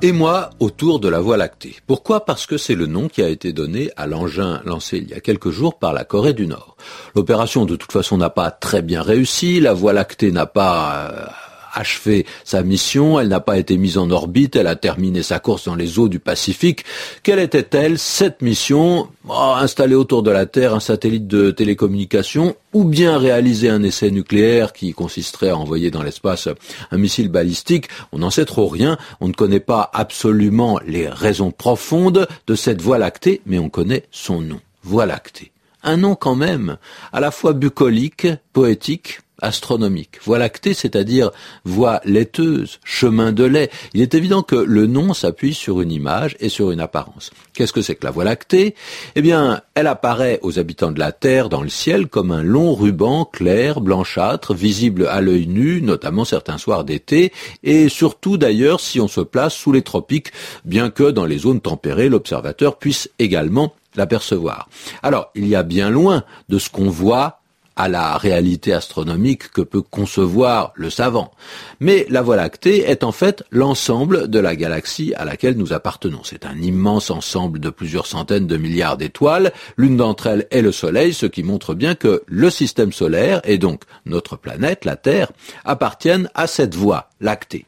Et moi, autour de la Voie lactée. Pourquoi? Parce que c'est le nom qui a été donné à l'engin lancé il y a quelques jours par la Corée du Nord. L'opération, de toute façon, n'a pas très bien réussi. La Voie lactée n'a pas euh, achevé sa mission, elle n'a pas été mise en orbite, elle a terminé sa course dans les eaux du Pacifique. Quelle était-elle cette mission? Oh, Installer autour de la Terre un satellite de télécommunication ou bien réaliser un essai nucléaire qui consisterait à envoyer dans l'espace un missile balistique, on n'en sait trop rien, on ne connaît pas absolument les raisons profondes de cette Voie lactée, mais on connaît son nom, Voie lactée. Un nom quand même, à la fois bucolique, poétique, astronomique. Voie lactée, c'est-à-dire voie laiteuse, chemin de lait. Il est évident que le nom s'appuie sur une image et sur une apparence. Qu'est-ce que c'est que la Voie lactée? Eh bien, elle apparaît aux habitants de la Terre dans le ciel comme un long ruban clair, blanchâtre, visible à l'œil nu, notamment certains soirs d'été, et surtout d'ailleurs si on se place sous les tropiques, bien que dans les zones tempérées, l'observateur puisse également l'apercevoir. Alors, il y a bien loin de ce qu'on voit à la réalité astronomique que peut concevoir le savant. Mais la Voie lactée est en fait l'ensemble de la galaxie à laquelle nous appartenons. C'est un immense ensemble de plusieurs centaines de milliards d'étoiles. L'une d'entre elles est le Soleil, ce qui montre bien que le système solaire, et donc notre planète, la Terre, appartiennent à cette voie lactée.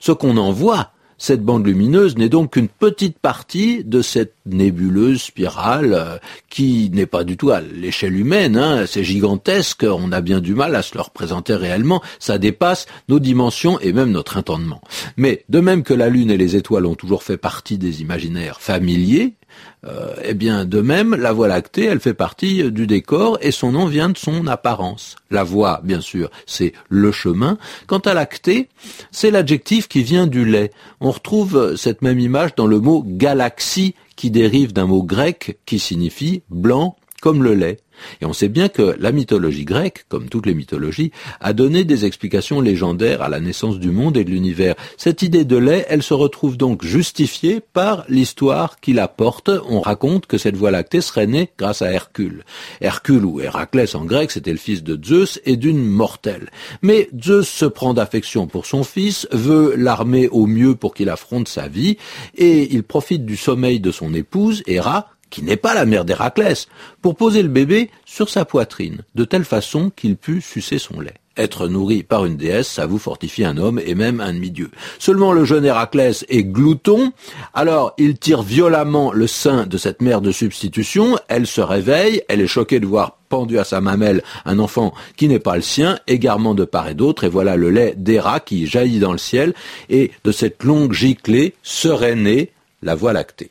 Ce qu'on en voit, cette bande lumineuse n'est donc qu'une petite partie de cette nébuleuse spirale euh, qui n'est pas du tout à l'échelle humaine. Hein. C'est gigantesque, on a bien du mal à se le représenter réellement. Ça dépasse nos dimensions et même notre entendement. Mais de même que la Lune et les étoiles ont toujours fait partie des imaginaires familiers, euh, eh bien, de même, la Voie lactée, elle fait partie du décor et son nom vient de son apparence. La voie, bien sûr, c'est le chemin. Quant à lactée, c'est l'adjectif qui vient du lait. On retrouve cette même image dans le mot galaxie qui dérive d'un mot grec qui signifie blanc comme le lait. Et on sait bien que la mythologie grecque, comme toutes les mythologies, a donné des explications légendaires à la naissance du monde et de l'univers. Cette idée de lait, elle se retrouve donc justifiée par l'histoire qui la porte. On raconte que cette voie lactée serait née grâce à Hercule. Hercule ou Héraclès en grec, c'était le fils de Zeus et d'une mortelle. Mais Zeus se prend d'affection pour son fils, veut l'armer au mieux pour qu'il affronte sa vie, et il profite du sommeil de son épouse, Héra, qui n'est pas la mère d'Héraclès, pour poser le bébé sur sa poitrine, de telle façon qu'il pût sucer son lait. Être nourri par une déesse, ça vous fortifie un homme et même un demi-dieu. Seulement le jeune Héraclès est glouton, alors il tire violemment le sein de cette mère de substitution, elle se réveille, elle est choquée de voir pendu à sa mamelle un enfant qui n'est pas le sien, égarement de part et d'autre, et voilà le lait d'Héra qui jaillit dans le ciel, et de cette longue giclée serait née la voie lactée.